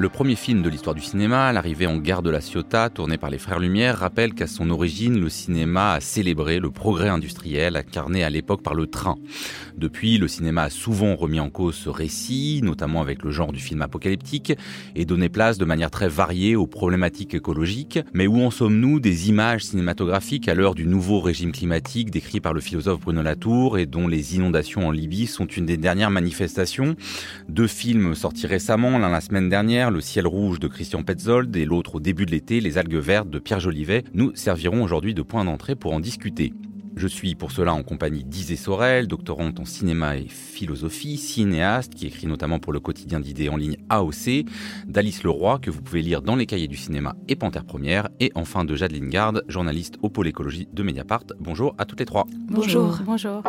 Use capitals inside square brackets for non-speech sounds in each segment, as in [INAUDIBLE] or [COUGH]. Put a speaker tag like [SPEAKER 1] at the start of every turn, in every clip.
[SPEAKER 1] Le premier film de l'histoire du cinéma, l'arrivée en gare de la Ciotat, tourné par les Frères Lumière, rappelle qu'à son origine, le cinéma a célébré le progrès industriel incarné à l'époque par le train. Depuis, le cinéma a souvent remis en cause ce récit, notamment avec le genre du film apocalyptique, et donné place de manière très variée aux problématiques écologiques. Mais où en sommes-nous des images cinématographiques à l'heure du nouveau régime climatique décrit par le philosophe Bruno Latour et dont les inondations en Libye sont une des dernières manifestations? Deux films sortis récemment, l'un la semaine dernière, le ciel rouge de Christian Petzold et l'autre au début de l'été, Les algues vertes de Pierre Jolivet, nous serviront aujourd'hui de point d'entrée pour en discuter. Je suis pour cela en compagnie d'Isée Sorel, doctorante en cinéma et philosophie, cinéaste, qui écrit notamment pour le quotidien d'idées en ligne AOC, d'Alice Leroy, que vous pouvez lire dans les cahiers du cinéma et Panthère Première, et enfin de Jade Lingard, journaliste au pôle écologie de Mediapart. Bonjour à toutes les trois.
[SPEAKER 2] Bonjour. Bonjour.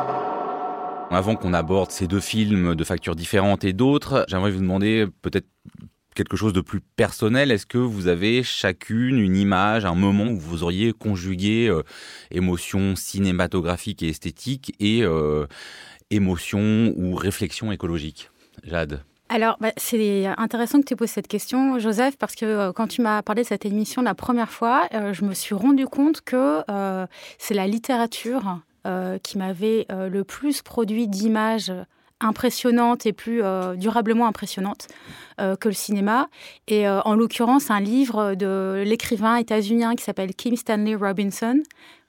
[SPEAKER 1] Avant qu'on aborde ces deux films de factures différentes et d'autres, j'aimerais vous demander peut-être quelque chose de plus personnel? Est-ce que vous avez chacune une image, un moment où vous auriez conjugué euh, émotion cinématographique et esthétique et euh, émotion ou réflexion écologique? Jade
[SPEAKER 2] alors, bah, c'est intéressant que tu poses cette question, Joseph, parce que euh, quand tu m'as parlé de cette émission la première fois, je me suis rendu compte que c'est la littérature qui m'avait le plus produit d'images impressionnante et plus euh, durablement impressionnante euh, que le cinéma. Et euh, en l'occurrence, un livre de l'écrivain états-unien qui s'appelle Kim Stanley Robinson,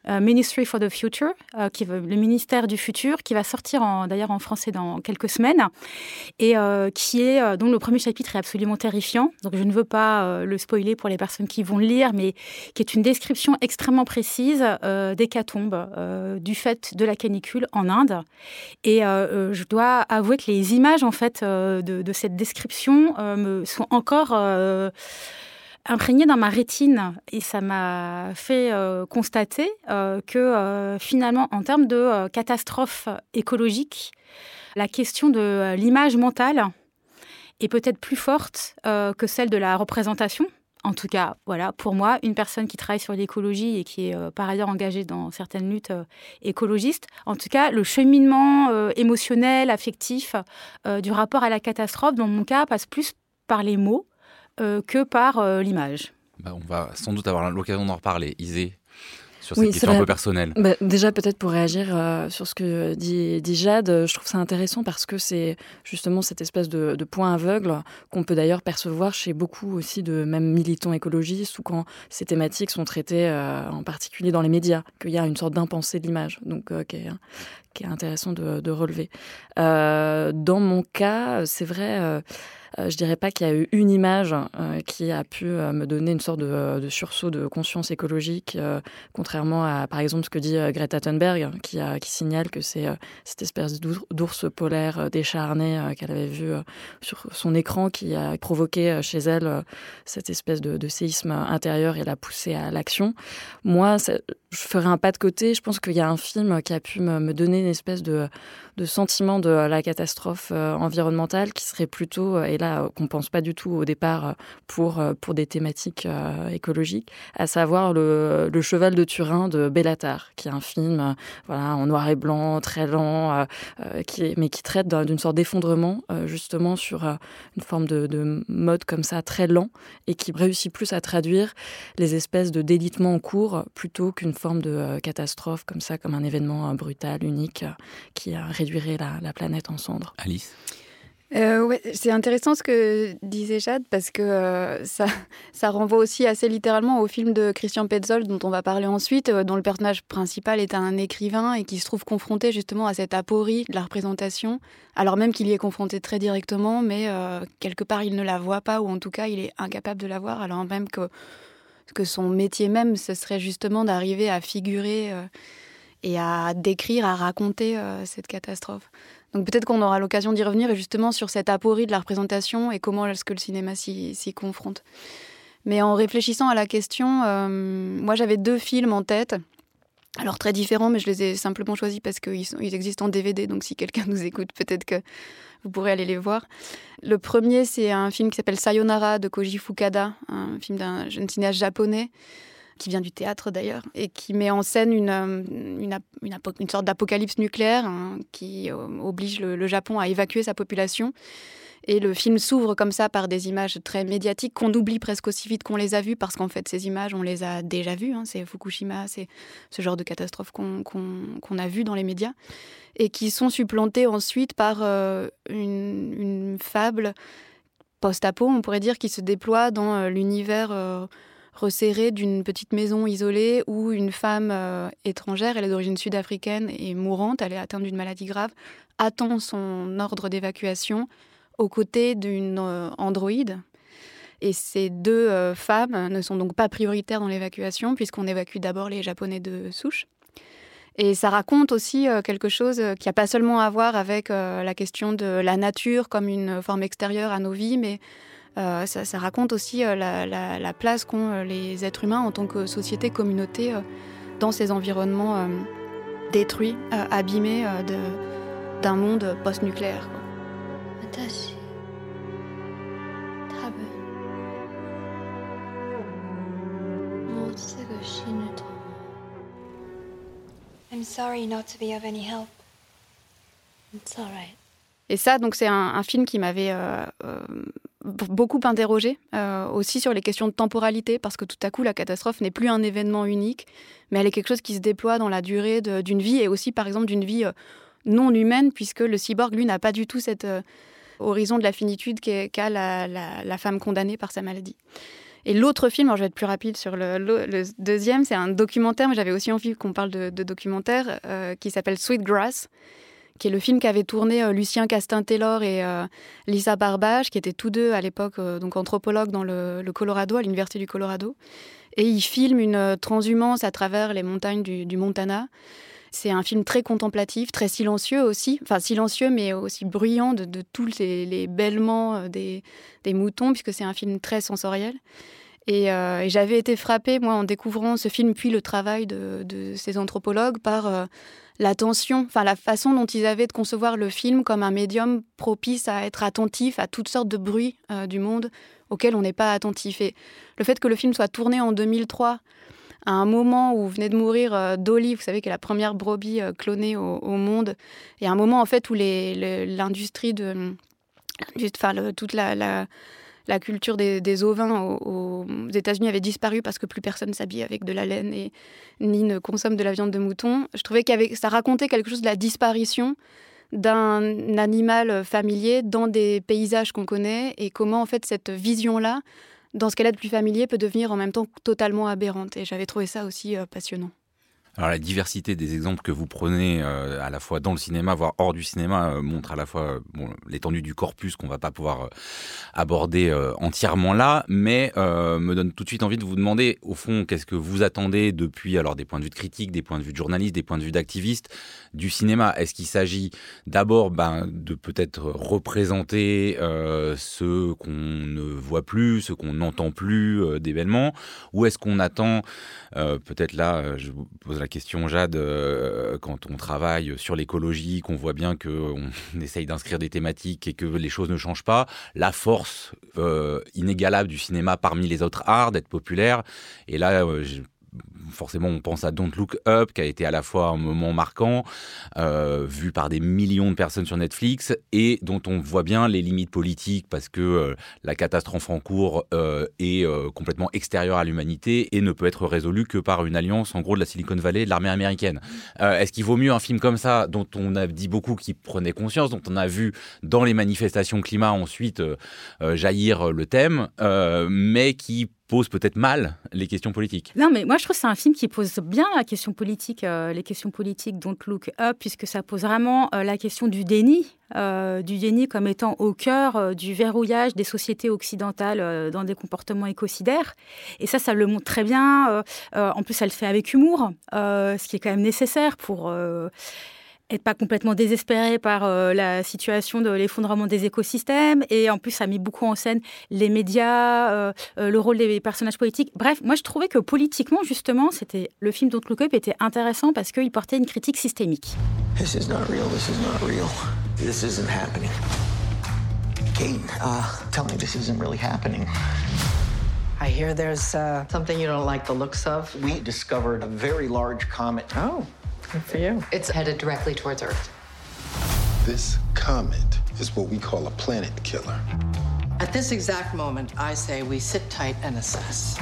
[SPEAKER 2] Ministry for the Future, euh, qui le ministère du futur, qui va sortir d'ailleurs en français dans quelques semaines, et euh, qui est dont le premier chapitre est absolument terrifiant. Donc je ne veux pas le spoiler pour les personnes qui vont le lire, mais qui est une description extrêmement précise d'hécatombe du fait de la canicule en Inde. Et je dois avouer que les images en fait de, cette description sont encore imprégné dans ma rétine et ça m'a fait euh, constater euh, que euh, finalement, en termes de catastrophe écologique, la question de l'image mentale est peut-être plus forte que celle de la représentation. En tout cas, voilà, pour moi, une personne qui travaille sur l'écologie et qui est par ailleurs engagée dans certaines luttes écologistes, en tout cas, le cheminement émotionnel, affectif du rapport à la catastrophe, dans mon cas, passe plus par les mots que par euh, l'image.
[SPEAKER 1] Bah, on va sans doute avoir l'occasion d'en reparler. Isée, sur cette question un peu personnelle
[SPEAKER 3] bah, Déjà, peut-être pour réagir euh, sur ce que dit, dit, Jade, je trouve ça intéressant parce que c'est justement cette espèce de, point aveugle qu'on peut d'ailleurs percevoir chez beaucoup aussi de même militants écologistes ou quand ces thématiques sont traitées en particulier dans les médias, qu'il y a une sorte d'impensée de l'image, donc qui est, qui, est, intéressant de, de relever. dans mon cas, c'est vrai euh, je dirais pas qu'il y a eu une image euh, qui a pu euh, me donner une sorte de, sursaut de conscience écologique, contrairement à, par exemple, ce que dit Greta Thunberg, qui, signale que c'est cette espèce d'ours polaire décharné qu'elle avait vu sur son écran qui a provoqué chez elle cette espèce de, séisme intérieur et l'a poussé à l'action. Moi, je ferai un pas de côté. Je pense qu'il y a un film qui a pu me, donner une espèce de, de sentiment de la catastrophe environnementale qui serait plutôt, et là qu'on pense pas du tout au départ euh, pour, euh, pour des thématiques euh, écologiques, à savoir le, Cheval de Turin de Bellatar, qui est un film voilà, en noir et blanc, très lent, qui mais qui traite d'une sorte d'effondrement justement sur une forme de, mode comme ça très lent et qui réussit plus à traduire les espèces de délitement en cours plutôt qu'une forme de catastrophe comme ça, comme un événement brutal, unique, qui réduirait la, la planète en cendres.
[SPEAKER 1] Alice?
[SPEAKER 4] Euh, ouais, c'est intéressant ce que disait Jade parce que euh, ça, [LAUGHS] ça renvoie aussi assez littéralement au film de Christian Petzold dont on va parler ensuite, euh, dont le personnage principal est un écrivain et qui se trouve confronté justement à cette aporie de la représentation, alors même qu'il y est confronté très directement, mais quelque part il ne la voit pas ou en tout cas il est incapable de la voir, alors même que, que son métier même, ce serait justement d'arriver à figurer et à décrire, à raconter cette catastrophe. Donc peut-être qu'on aura l'occasion d'y revenir et justement sur cette aporie de la représentation et comment est-ce que le cinéma s'y confronte. Mais en réfléchissant à la question, euh, moi j'avais deux films en tête. Alors très différents, mais je les ai simplement choisis parce qu'ils ils existent en DVD, donc si quelqu'un nous écoute, peut-être que vous pourrez aller les voir. Le premier, c'est un film qui s'appelle Sayonara de Koji Fukada, un film d'un jeune cinéaste japonais qui vient du théâtre d'ailleurs, et qui met en scène une, euh, une, sorte d'apocalypse nucléaire hein, qui euh, oblige le, Japon à évacuer sa population. Et le film s'ouvre comme ça par des images très médiatiques qu'on oublie presque aussi vite qu'on les a vues, parce qu'en fait, ces images, on les a déjà vues. Hein. c'est Fukushima, c'est ce genre de catastrophe qu'on a vu dans les médias. Et qui sont supplantées ensuite par euh, une, fable post-apo, on pourrait dire, qui se déploie dans l'univers resserré d'une petite maison isolée où une femme euh, étrangère, elle est d'origine sud-africaine et mourante, elle est atteinte d'une maladie grave, attend son ordre d'évacuation aux côtés d'une euh, androïde. Et ces deux euh, femmes ne sont donc pas prioritaires dans l'évacuation puisqu'on évacue d'abord les Japonais de souche. Et ça raconte aussi quelque chose qui n'a pas seulement à voir avec la question de la nature comme une forme extérieure à nos vies, mais euh, ça, raconte aussi euh, la, place qu'ont euh, les êtres humains en tant que société, communauté, dans ces environnements détruits, abîmés d'un monde post-nucléaire.
[SPEAKER 2] I'm sorry not to be of any help. It's. Et ça, donc, c'est un, film qui m'avait euh, euh, beaucoup interrogé, euh, aussi sur les questions de temporalité, parce que tout à coup, la catastrophe n'est plus un événement unique, mais elle est quelque chose qui se déploie dans la durée d'une vie, et aussi, par exemple, d'une vie non humaine, puisque le cyborg, lui, n'a pas du tout cet horizon de la finitude qu'a la, femme condamnée par sa maladie. Et l'autre film, alors je vais être plus rapide sur le, deuxième, c'est un documentaire, mais j'avais aussi envie qu'on parle de, documentaire, qui s'appelle Sweet Grass, qui est le film qu'avaient tourné euh, Lucien Castin-Taylor et euh, Lisa Barbage, qui étaient tous deux à l'époque euh, donc anthropologues dans le, Colorado, à l'université du Colorado. Et ils filment une transhumance à travers les montagnes du, Montana. C'est un film très contemplatif, très silencieux aussi, enfin silencieux mais aussi bruyant de, tous les, bêlements des, moutons, puisque c'est un film très sensoriel. Et, j'avais été frappée, moi, en découvrant ce film, puis le travail de, ces anthropologues, par l'attention, enfin la façon dont ils avaient de concevoir le film comme un médium propice à être attentif à toutes sortes de bruits euh, du monde auxquels on n'est pas attentif. Et le fait que le film soit tourné en 2003, à un moment où venait de mourir euh, Dolly, vous savez, qui est la première brebis euh, clonée au, monde, et à un moment en fait où l'industrie de, toute la la culture des, ovins aux, États-Unis avait disparu parce que plus personne s'habille avec de la laine et ni ne consomme de la viande de mouton. Je trouvais que ça racontait quelque chose de la disparition d'un animal familier dans des paysages qu'on connaît et comment en fait cette vision-là, dans ce qu'elle a de plus familier, peut devenir en même temps totalement aberrante. Et j'avais trouvé ça aussi euh, passionnant.
[SPEAKER 1] Alors la diversité des exemples que vous prenez euh, à la fois dans le cinéma, voire hors du cinéma, euh, montre à la fois euh, l'étendue du corpus qu'on va pas pouvoir aborder entièrement là, mais me donne tout de suite envie de vous demander, au fond, qu'est-ce que vous attendez depuis alors des points de vue de critique, des points de vue de journalistes, des points de vue d'activistes du cinéma? Est-ce qu'il s'agit d'abord ben, de peut-être représenter ce qu'on ne voit plus, ce qu'on n'entend plus d'événements, ou est-ce qu'on attend, peut-être là, je vous pose la question, Jade, euh, quand on travaille sur l'écologie, qu'on voit bien qu'on [LAUGHS] essaye d'inscrire des thématiques et que les choses ne changent pas, la force euh, inégalable du cinéma parmi les autres arts d'être populaire. Et là, euh, forcément, on pense à Don't Look Up, qui a été à la fois un moment marquant, euh, vu par des millions de personnes sur Netflix, et dont on voit bien les limites politiques, parce que euh, la catastrophe en cours euh, est complètement extérieure à l'humanité et ne peut être résolue que par une alliance, en gros, de la Silicon Valley et de l'armée américaine. Est-ce qu'il vaut mieux un film comme ça, dont on a dit beaucoup qui prenait conscience, dont on a vu dans les manifestations climat ensuite jaillir le thème, mais qui pose peut-être mal les questions politiques.
[SPEAKER 2] Non, mais moi je trouve que c'est un film qui pose bien la question politique, euh, les questions politiques Don't Look Up, puisque ça pose vraiment euh, la question du déni, euh, du déni comme étant au cœur du verrouillage des sociétés occidentales dans des comportements écocidaires. Et ça, ça le montre très bien. en plus, ça le fait avec humour, ce qui est quand même nécessaire pour être pas complètement désespéré par la situation de l'effondrement des écosystèmes. Et en plus, ça a mis beaucoup en scène les médias, le rôle des personnages politiques. Bref, moi, je trouvais que politiquement, justement, c'était le film Don't Look Up était intéressant parce qu'il portait une critique systémique.
[SPEAKER 5] This is not real. This is not real. This isn't happening. Kate, uh, tell me this isn't really happening.
[SPEAKER 6] I hear there's uh, something you don't like the looks of.
[SPEAKER 5] We discovered a very large comet.
[SPEAKER 6] Oh, good for you.
[SPEAKER 7] It's headed directly towards Earth.
[SPEAKER 8] This comet is what we call a planet killer.
[SPEAKER 6] At this exact moment, I say we sit tight and assess.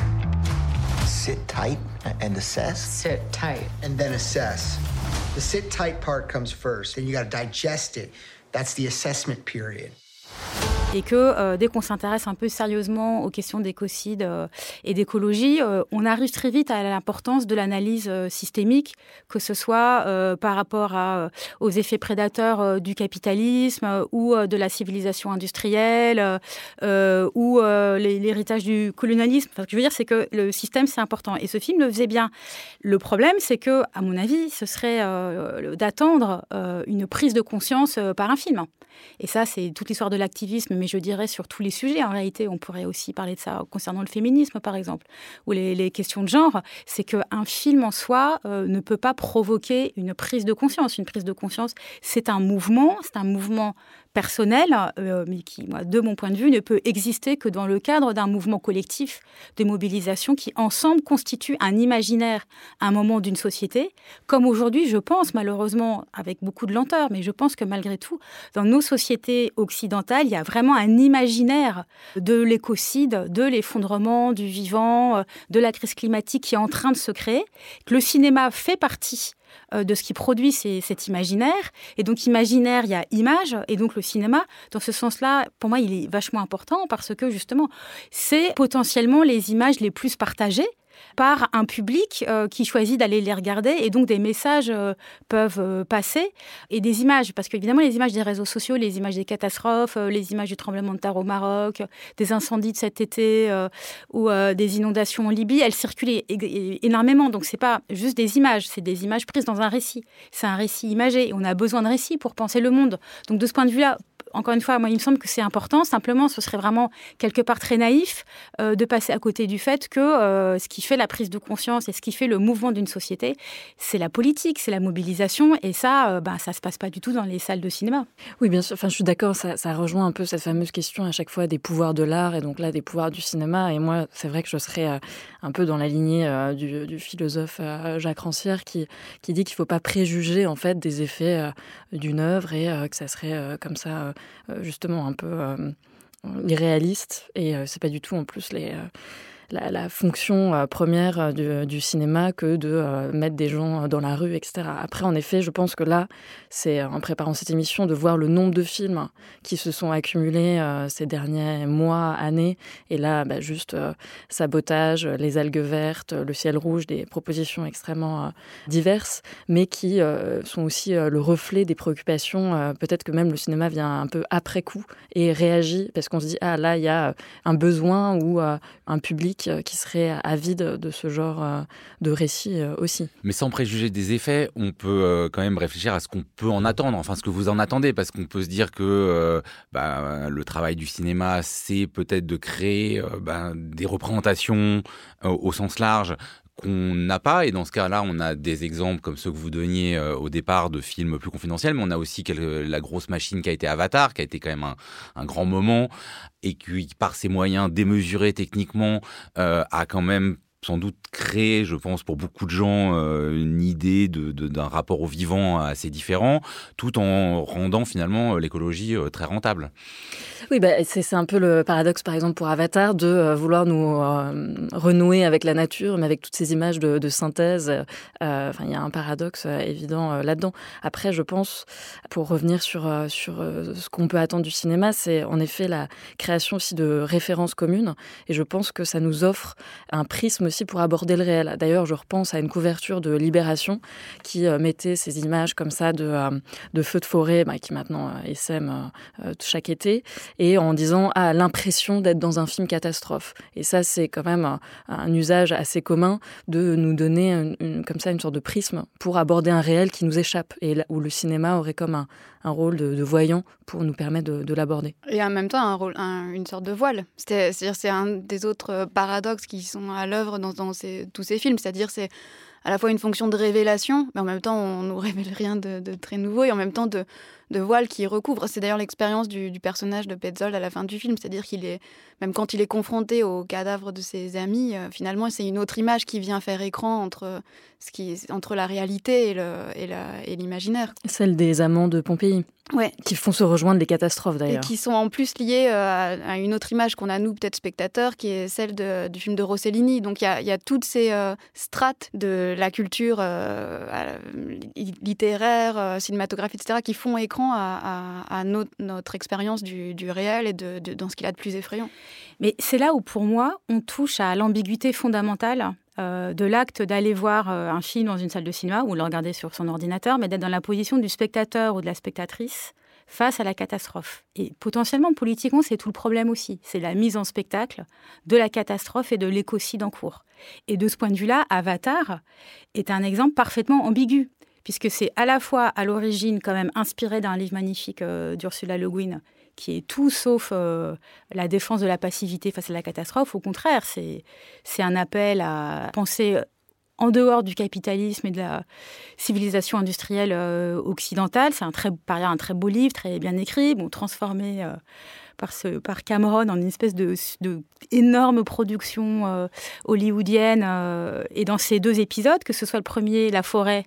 [SPEAKER 5] Sit tight and assess?
[SPEAKER 7] Sit tight.
[SPEAKER 9] And then assess. The sit tight part comes first, then you got to digest it. That's the assessment period.
[SPEAKER 2] Et que euh, dès qu'on s'intéresse un peu sérieusement aux questions d'écocide euh, et d'écologie, euh, on arrive très vite à l'importance de l'analyse systémique, que ce soit par rapport aux effets prédateurs du capitalisme ou de la civilisation industrielle ou l'héritage du colonialisme. ce que je veux dire, c'est que le système, c'est important. Et ce film le faisait bien. Le problème, c'est que, à mon avis, ce serait d'attendre une prise de conscience par un film. Et ça, c'est toute l'histoire de l'activisme, mais je dirais sur tous les sujets. En réalité, on pourrait aussi parler de ça concernant le féminisme, par exemple, ou les, questions de genre. C'est qu'un film en soi euh, ne peut pas provoquer une prise de conscience. Une prise de conscience, c'est un mouvement, c'est un mouvement personnel, euh, mais qui, de mon point de vue, ne peut exister que dans le cadre d'un mouvement collectif de mobilisation qui, ensemble, constitue un imaginaire, un moment d'une société. Comme aujourd'hui, je pense, malheureusement, avec beaucoup de lenteur, mais je pense que malgré tout, dans nos sociétés occidentales, il y a vraiment un imaginaire de l'écocide, de l'effondrement du vivant, euh, de la crise climatique qui est en train de se créer, que le cinéma fait partie euh, de ce qui produit cet imaginaire. Et donc, imaginaire, il y a image. Et donc, le cinéma, dans ce sens-là, pour moi, il est vachement important parce que, justement, c'est potentiellement les images les plus partagées par un public euh, qui choisit d'aller les regarder et donc des messages euh, peuvent euh, passer et des images parce qu'évidemment les images des réseaux sociaux, les images des catastrophes, les images du tremblement de terre au Maroc, des incendies de cet été ou des inondations en Libye, elles circulent énormément donc c'est pas juste des images, c'est des images prises dans un récit. C'est un récit imagé et on a besoin de récits pour penser le monde. Donc de ce point de vue-là, encore une fois, moi, il me semble que c'est important. Simplement, ce serait vraiment quelque part très naïf euh, de passer à côté du fait que euh, ce qui fait la prise de conscience et ce qui fait le mouvement d'une société, c'est la politique, c'est la mobilisation. Et ça, euh, bah, ça se passe pas du tout dans les salles de cinéma.
[SPEAKER 3] Oui, bien sûr. Enfin, je suis d'accord. Ça, rejoint un peu cette fameuse question à chaque fois des pouvoirs de l'art et donc là des pouvoirs du cinéma. Et moi, c'est vrai que je serais un peu dans la lignée du, philosophe Jacques Rancière qui, dit qu'il faut pas préjuger en fait des effets d'une œuvre et que ça serait comme ça euh, justement un peu euh, irréaliste. Et euh, c'est pas du tout en plus les la, fonction euh, première euh, du, cinéma que de euh, mettre des gens dans la rue, etc. Après, en effet, je pense que là, c'est en préparant cette émission de voir le nombre de films qui se sont accumulés ces derniers mois, années, et là, bah, juste sabotage, les algues vertes, le ciel rouge, des propositions extrêmement diverses, mais qui sont aussi le reflet des préoccupations. Peut-être que même le cinéma vient un peu après coup et réagit parce qu'on se dit ah là, il y a un besoin ou un public euh, qui serait avide de ce genre euh, de récit euh, aussi.
[SPEAKER 1] Mais sans préjuger des effets, on peut quand même réfléchir à ce qu'on peut en attendre, enfin ce que vous en attendez, parce qu'on peut se dire que bah, le travail du cinéma, c'est peut-être de créer bah, des représentations au sens large qu'on n'a pas. Et dans ce cas-là, on a des exemples comme ceux que vous donniez euh, au départ de films plus confidentiels, mais on a aussi la grosse machine qui a été Avatar, qui a été quand même un, grand moment, et qui, par ses moyens démesurés techniquement, euh, a quand même sans doute créé, je pense, pour beaucoup de gens, euh, une idée d'un rapport au vivant assez différent, tout en rendant finalement l'écologie très rentable.
[SPEAKER 3] Oui, bah, c'est un peu le paradoxe, par exemple, pour Avatar, de euh, vouloir nous euh, renouer avec la nature, mais avec toutes ces images de, synthèse. Euh, enfin, il y a un paradoxe évident là-dedans. Après, je pense, pour revenir sur ce qu'on peut attendre du cinéma, c'est en effet la création aussi de références communes. Et je pense que ça nous offre un prisme aussi pour aborder le réel. D'ailleurs, je repense à une couverture de Libération qui mettait ces images comme ça de, de feux de forêt, bah, qui maintenant essaiment chaque été, et en disant ah, l'impression d'être dans un film catastrophe. Et ça, c'est quand même un, usage assez commun de nous donner comme ça une sorte de prisme pour aborder un réel qui nous échappe et où le cinéma aurait comme un, un rôle de, voyant pour nous permettre de, l'aborder.
[SPEAKER 4] Et en même temps, un rôle, une sorte de voile. C'est-à-dire, c'est un des autres paradoxes qui sont à l'œuvre dans, tous ces films. C'est-à-dire, c'est à la fois une fonction de révélation, mais en même temps, on nous [LAUGHS] révèle rien de, très nouveau, et en même temps de, de voile qui recouvre. C'est d'ailleurs l'expérience du, personnage de Petzold à la fin du film, c'est-à-dire qu'il est, même quand il est confronté au cadavre de ses amis, euh, finalement, c'est une autre image qui vient faire écran entre, ce qui, entre la réalité et l'imaginaire.
[SPEAKER 3] Celle des amants de Pompéi.
[SPEAKER 4] Ouais.
[SPEAKER 3] Qui font se rejoindre les catastrophes d'ailleurs.
[SPEAKER 4] Et qui sont en plus liées euh, à, une autre image qu'on a, nous, peut-être spectateurs, qui est celle du film de Rossellini. Donc il y a, toutes ces euh, strates de la culture littéraire, cinématographique, etc., qui font écran à, notre, expérience du, réel et de, dans ce qu'il a de plus effrayant.
[SPEAKER 2] Mais c'est là où, pour moi, on touche à l'ambiguïté fondamentale euh, de l'acte d'aller voir euh, un film dans une salle de cinéma ou le regarder sur son ordinateur, mais d'être dans la position du spectateur ou de la spectatrice face à la catastrophe. Et potentiellement, politiquement, c'est tout le problème aussi. C'est la mise en spectacle de la catastrophe et de l'écocide en cours. Et de ce point de vue-là, Avatar est un exemple parfaitement ambigu puisque c'est à la fois à l'origine quand même inspiré d'un livre magnifique euh, d'Ursula Le Guin, qui est tout sauf euh, la défense de la passivité face à la catastrophe. Au contraire, c'est un appel à penser euh, en dehors du capitalisme et de la civilisation industrielle occidentale. C'est un très, un très beau livre, très bien écrit, transformé par Cameron en une espèce de, de énorme production hollywoodienne. et dans ces deux épisodes, que ce soit le premier, La forêt,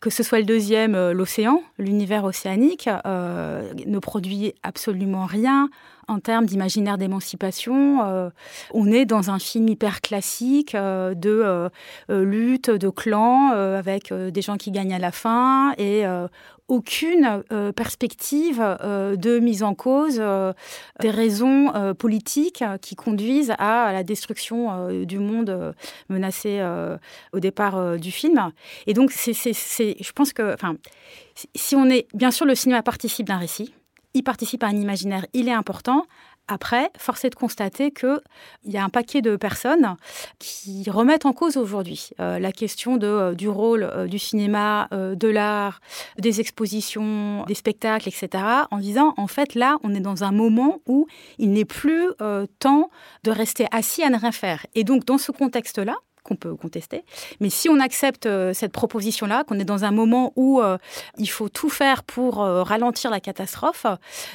[SPEAKER 2] que ce soit le deuxième, euh, l'océan, l'univers océanique, euh, ne produit absolument rien en termes d'imaginaire d'émancipation. Euh, on est dans un film hyper classique de lutte, de clan, avec des gens qui gagnent à la fin et aucune euh, perspective euh, de mise en cause euh, des raisons politiques qui conduisent à la destruction du monde menacé au départ du film. Et donc, c'est, je pense que, enfin, si on est, bien sûr, le cinéma participe d'un récit, il participe à un imaginaire, il est important. Après, force est de constater qu'il y a un paquet de personnes qui remettent en cause aujourd'hui euh, la question de, euh, du rôle euh, du cinéma, de l'art, des expositions, des spectacles, etc., en disant, en fait, là, on est dans un moment où il n'est plus temps de rester assis à ne rien faire. Et donc, dans ce contexte-là, qu'on peut contester. Mais si on accepte euh, cette proposition-là, qu'on est dans un moment où euh, il faut tout faire pour euh, ralentir la catastrophe,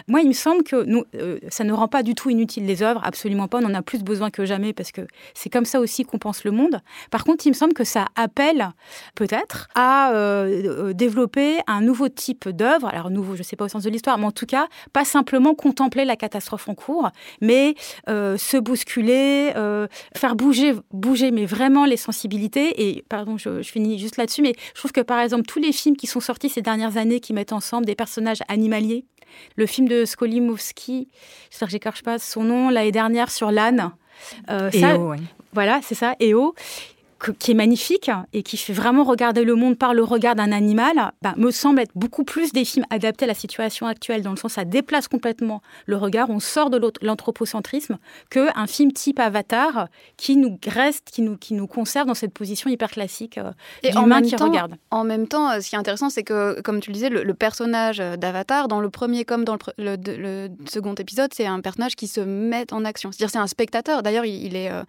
[SPEAKER 2] moi, il me semble que nous, ça ne rend pas du tout inutile les œuvres, absolument pas. On en a plus besoin que jamais parce que c'est comme ça aussi qu'on pense le monde. Par contre, il me semble que ça appelle peut-être à développer un nouveau type d'œuvre. Alors, nouveau, je ne sais pas au sens de l'histoire, mais en tout cas, pas simplement contempler la catastrophe en cours, mais se bousculer, faire bouger, bouger, mais vraiment les sensibilités. Et pardon, je, finis juste là-dessus, mais je trouve que par exemple, tous les films qui sont sortis ces dernières années qui mettent ensemble des personnages animaliers, le film de Skolimowski, j'espère que j'écorche pas son nom, l'année dernière sur l'âne.
[SPEAKER 3] Euh, EO,
[SPEAKER 2] Voilà, c'est ça, EO qui est magnifique et qui fait vraiment regarder le monde par le regard d'un animal, bah, me semble être beaucoup plus des films adaptés à la situation actuelle, dans le sens ça déplace complètement le regard, on sort de l'anthropocentrisme, qu'un film type Avatar qui nous reste, qui nous, qui nous conserve dans cette position hyper classique euh, et en même qui
[SPEAKER 4] temps,
[SPEAKER 2] regarde.
[SPEAKER 4] En même temps, euh, ce qui est intéressant, c'est que, comme tu le disais, le, personnage d'Avatar, dans le premier comme dans le, second épisode, c'est un personnage qui se met en action. C'est-à-dire c'est un spectateur. D'ailleurs, il, est, euh,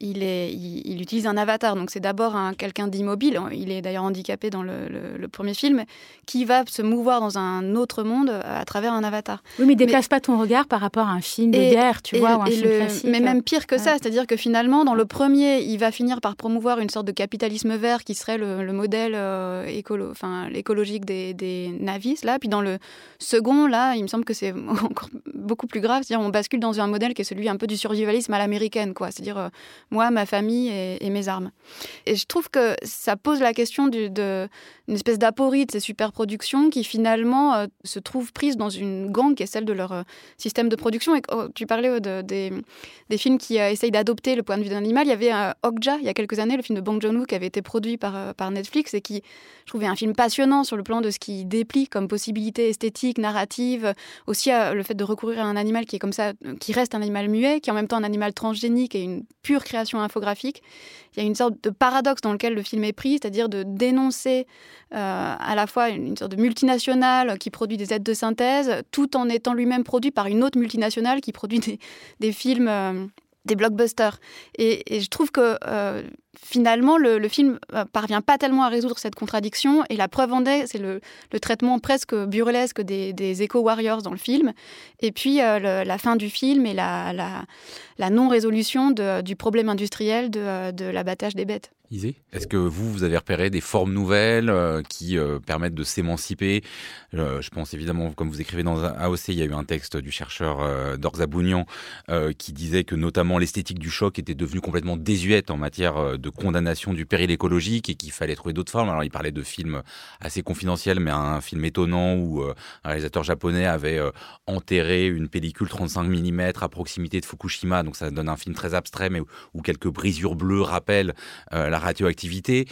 [SPEAKER 4] il, est, il utilise un avatar donc c'est d'abord quelqu'un d'immobile, il est d'ailleurs handicapé dans le, premier film, qui va se mouvoir dans un autre monde à travers un avatar.
[SPEAKER 2] Oui, mais déplace pas ton regard par rapport à un film de guerre, tu vois, ou un film classique.
[SPEAKER 4] Mais même pire que ça, c'est-à-dire que finalement, dans le premier, il va finir par promouvoir une sorte de capitalisme vert qui serait le, modèle euh, écolo, enfin, écologique des, des navis, là. Puis dans le second, là, il me semble que c'est [LAUGHS] encore beaucoup plus grave, c'est-à-dire on bascule dans un modèle qui est celui un peu du survivalisme à l'américaine, quoi. C'est-à-dire euh, moi, ma famille et, mes armes. Et je trouve que ça pose la question d'une espèce d'aporie de ces superproductions qui finalement euh, se trouvent prises dans une gang qui est celle de leur euh, système de production. Et oh, tu parlais des, des, films qui essayent d'adopter le point de vue d'un animal. Il y avait Okja il y a quelques années, le film de Bong Joon-ho qui avait été produit par, Netflix et qui, je trouvais, un film passionnant sur le plan de ce qui déplie comme possibilité esthétique, narrative, aussi le fait de recourir à un animal qui est comme ça, qui reste un animal muet, qui est en même temps un animal transgénique et une pure création infographique. Il y a une sorte de paradoxe dans lequel le film est pris, c'est-à-dire de dénoncer euh, à la fois une, sorte de multinationale qui produit des aides de synthèse, tout en étant lui-même produit par une autre multinationale qui produit des, films. Euh, des blockbusters. Et, je trouve que euh, finalement, le, film euh, parvient pas tellement à résoudre cette contradiction. Et la preuve en est, c'est le, traitement presque burlesque des, des éco-warriors dans le film. Et puis euh, la fin du film et la, la, non-résolution du problème industriel de l'abattage des bêtes.
[SPEAKER 1] Est-ce que vous, vous avez repéré des formes nouvelles euh, qui euh, permettent de s'émanciper? Euh, Je pense évidemment, comme vous écrivez dans AOC, il y a eu un texte du chercheur Dorza Bougnan qui disait que notamment l'esthétique du choc était devenue complètement désuète en matière de condamnation du péril écologique et qu'il fallait trouver d'autres formes. Alors il parlait de films assez confidentiels, mais un film étonnant où un réalisateur japonais avait enterré une pellicule 35 mm à proximité de Fukushima, donc ça donne un film très abstrait, mais où, quelques brisures bleues rappellent la radioactivité.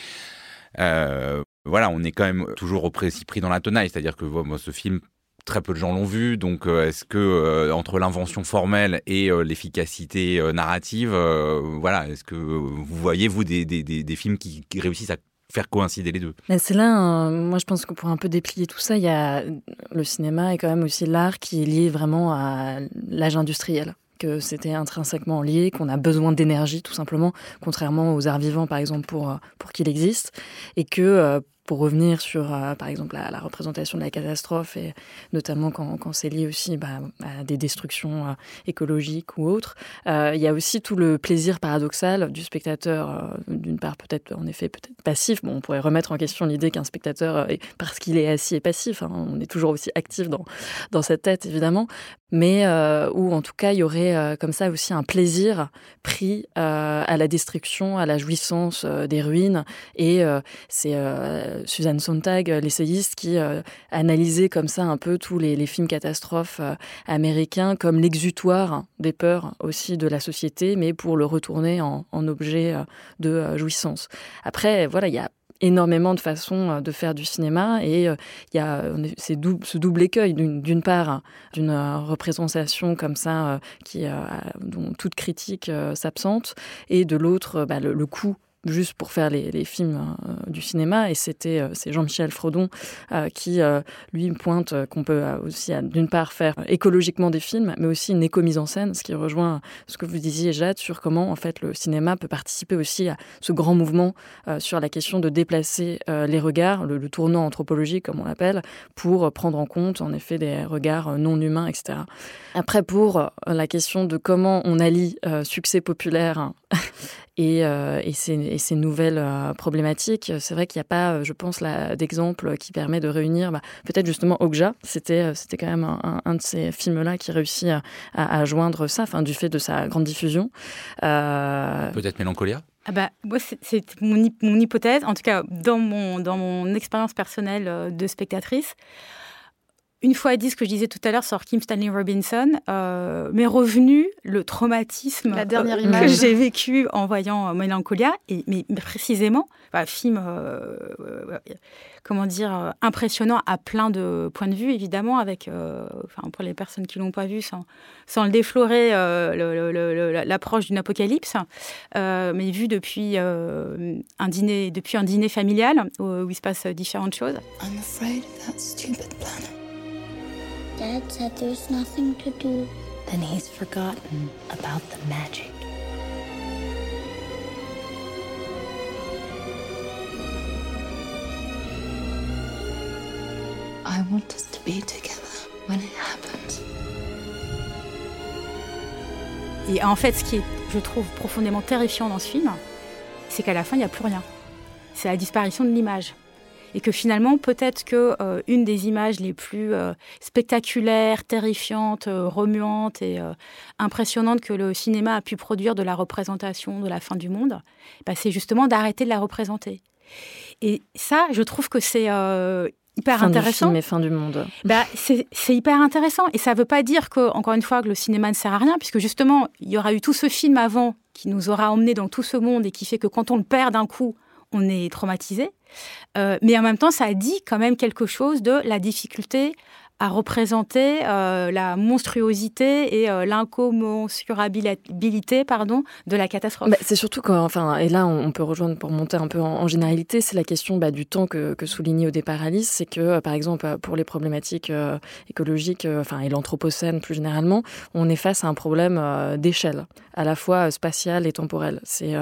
[SPEAKER 1] Euh, voilà, on est quand même toujours au précis pris dans la tenaille, c'est-à-dire que moi, ce film, très peu de gens l'ont vu, donc euh, est-ce que euh, entre l'invention formelle et l'efficacité narrative, voilà, est-ce que vous voyez vous des, films qui, réussissent à faire coïncider les deux?
[SPEAKER 3] C'est là, moi je pense que pour un peu déplier tout ça, il y a le cinéma et quand même aussi l'art qui est lié vraiment à l'âge industriel que c'était intrinsèquement lié, qu'on a besoin d'énergie tout simplement, contrairement aux arts vivants par exemple pour, pour qu'il existe, et que euh, pour revenir sur, euh, par exemple, la, représentation de la catastrophe, et notamment quand, c'est lié aussi bah, à des destructions euh, écologiques ou autres, euh, il y a aussi tout le plaisir paradoxal du spectateur, d'une part peut-être en effet peut-être passif. Bon, on pourrait remettre en question l'idée qu'un spectateur, parce qu'il est assis, est passif. Hein, on est toujours aussi actif dans, dans cette tête, évidemment, mais où en tout cas il y aurait comme ça aussi un plaisir pris à la destruction, à la jouissance des ruines. Et c'est Suzanne Sontag, euh, l'essayiste, qui euh, analysait comme ça un peu tous les, films catastrophes euh, américains comme l'exutoire des peurs aussi de la société, mais pour le retourner en, objet de jouissance. Après, voilà, il y a énormément de façons de faire du cinéma et il y a ce double écueil d'une part d'une représentation comme ça qui dont toute critique s'absente et de l'autre bah, le, le coût juste pour faire les, films euh, du cinéma. Et c'était euh, c'est Jean-Michel Frodon euh, qui, lui, pointe qu'on peut aussi, d'une part, faire écologiquement des films, mais aussi une éco-mise en scène, ce qui rejoint ce que vous disiez, Jade, sur comment, en fait, le cinéma peut participer aussi à ce grand mouvement sur la question de déplacer les regards, le, tournant anthropologique, comme on l'appelle, pour prendre en compte, en effet, des regards non humains, etc. Après, pour la question de comment on allie succès populaire et, euh, et, ces, nouvelles euh, problématiques. C'est vrai qu'il n'y a pas, euh, je pense, d'exemple qui permet de réunir bah, peut-être justement Okja. C'était c'était quand même un, de ces films-là qui réussit à, joindre ça, enfin, du fait de sa grande diffusion.
[SPEAKER 1] Peut-être Mélancolia
[SPEAKER 2] ah bah, moi, c'est mon, mon, hypothèse, en tout cas dans mon, dans mon expérience personnelle de spectatrice une fois dit ce que je disais tout à l'heure sur Kim Stanley Robinson, euh, m'est revenu le traumatisme
[SPEAKER 4] La dernière
[SPEAKER 2] euh,
[SPEAKER 4] image.
[SPEAKER 2] que j'ai vécu en voyant euh, Mélancolia, et, mais, précisément, un bah, film, comment dire, impressionnant à plein de points de vue, évidemment, avec, enfin, pour les personnes qui l'ont pas vu, sans, sans le déflorer, l'approche d'une apocalypse, mais vu depuis un dîner, depuis un dîner familial où, il se passe différentes choses. I'm afraid of that stupid planet. Dad said there's nothing to do. Then he's forgotten about the magic. I want us to be together when it happens. Et en fait, ce qui est, je trouve, profondément terrifiant dans ce film, c'est qu'à la fin, il n'y a plus rien. C'est la disparition de l'image. Et que finalement peut-être que euh, une des images les plus euh, spectaculaires, terrifiantes, euh, remuantes et impressionnantes que le cinéma a pu produire de la représentation de la fin du monde, bah, c'est justement d'arrêter de la représenter. Et ça, je trouve que c'est hyper
[SPEAKER 3] fin
[SPEAKER 2] intéressant.
[SPEAKER 3] Du film et fin du monde.
[SPEAKER 2] Bah, c'est hyper intéressant. Et ça ne veut pas dire que, encore une fois, que le cinéma ne sert à rien, puisque justement, il y aura eu tout ce film avant qui nous aura emmenés dans tout ce monde et qui fait que quand on le perd d'un coup, on est traumatisé. Euh, mais en même temps, ça dit quand même quelque chose de la difficulté à représenter euh, la monstruosité et euh, l'incommensurabilité pardon, de la catastrophe.
[SPEAKER 3] Bah, c'est surtout quand, et là on peut rejoindre pour monter un peu en, généralité, c'est la question bah, du temps que, que soulignait au départ Alice, c'est que par exemple pour les problématiques écologiques, enfin et l'anthropocène plus généralement, on est face à un problème d'échelle, à la fois spatiale et temporelle. C'est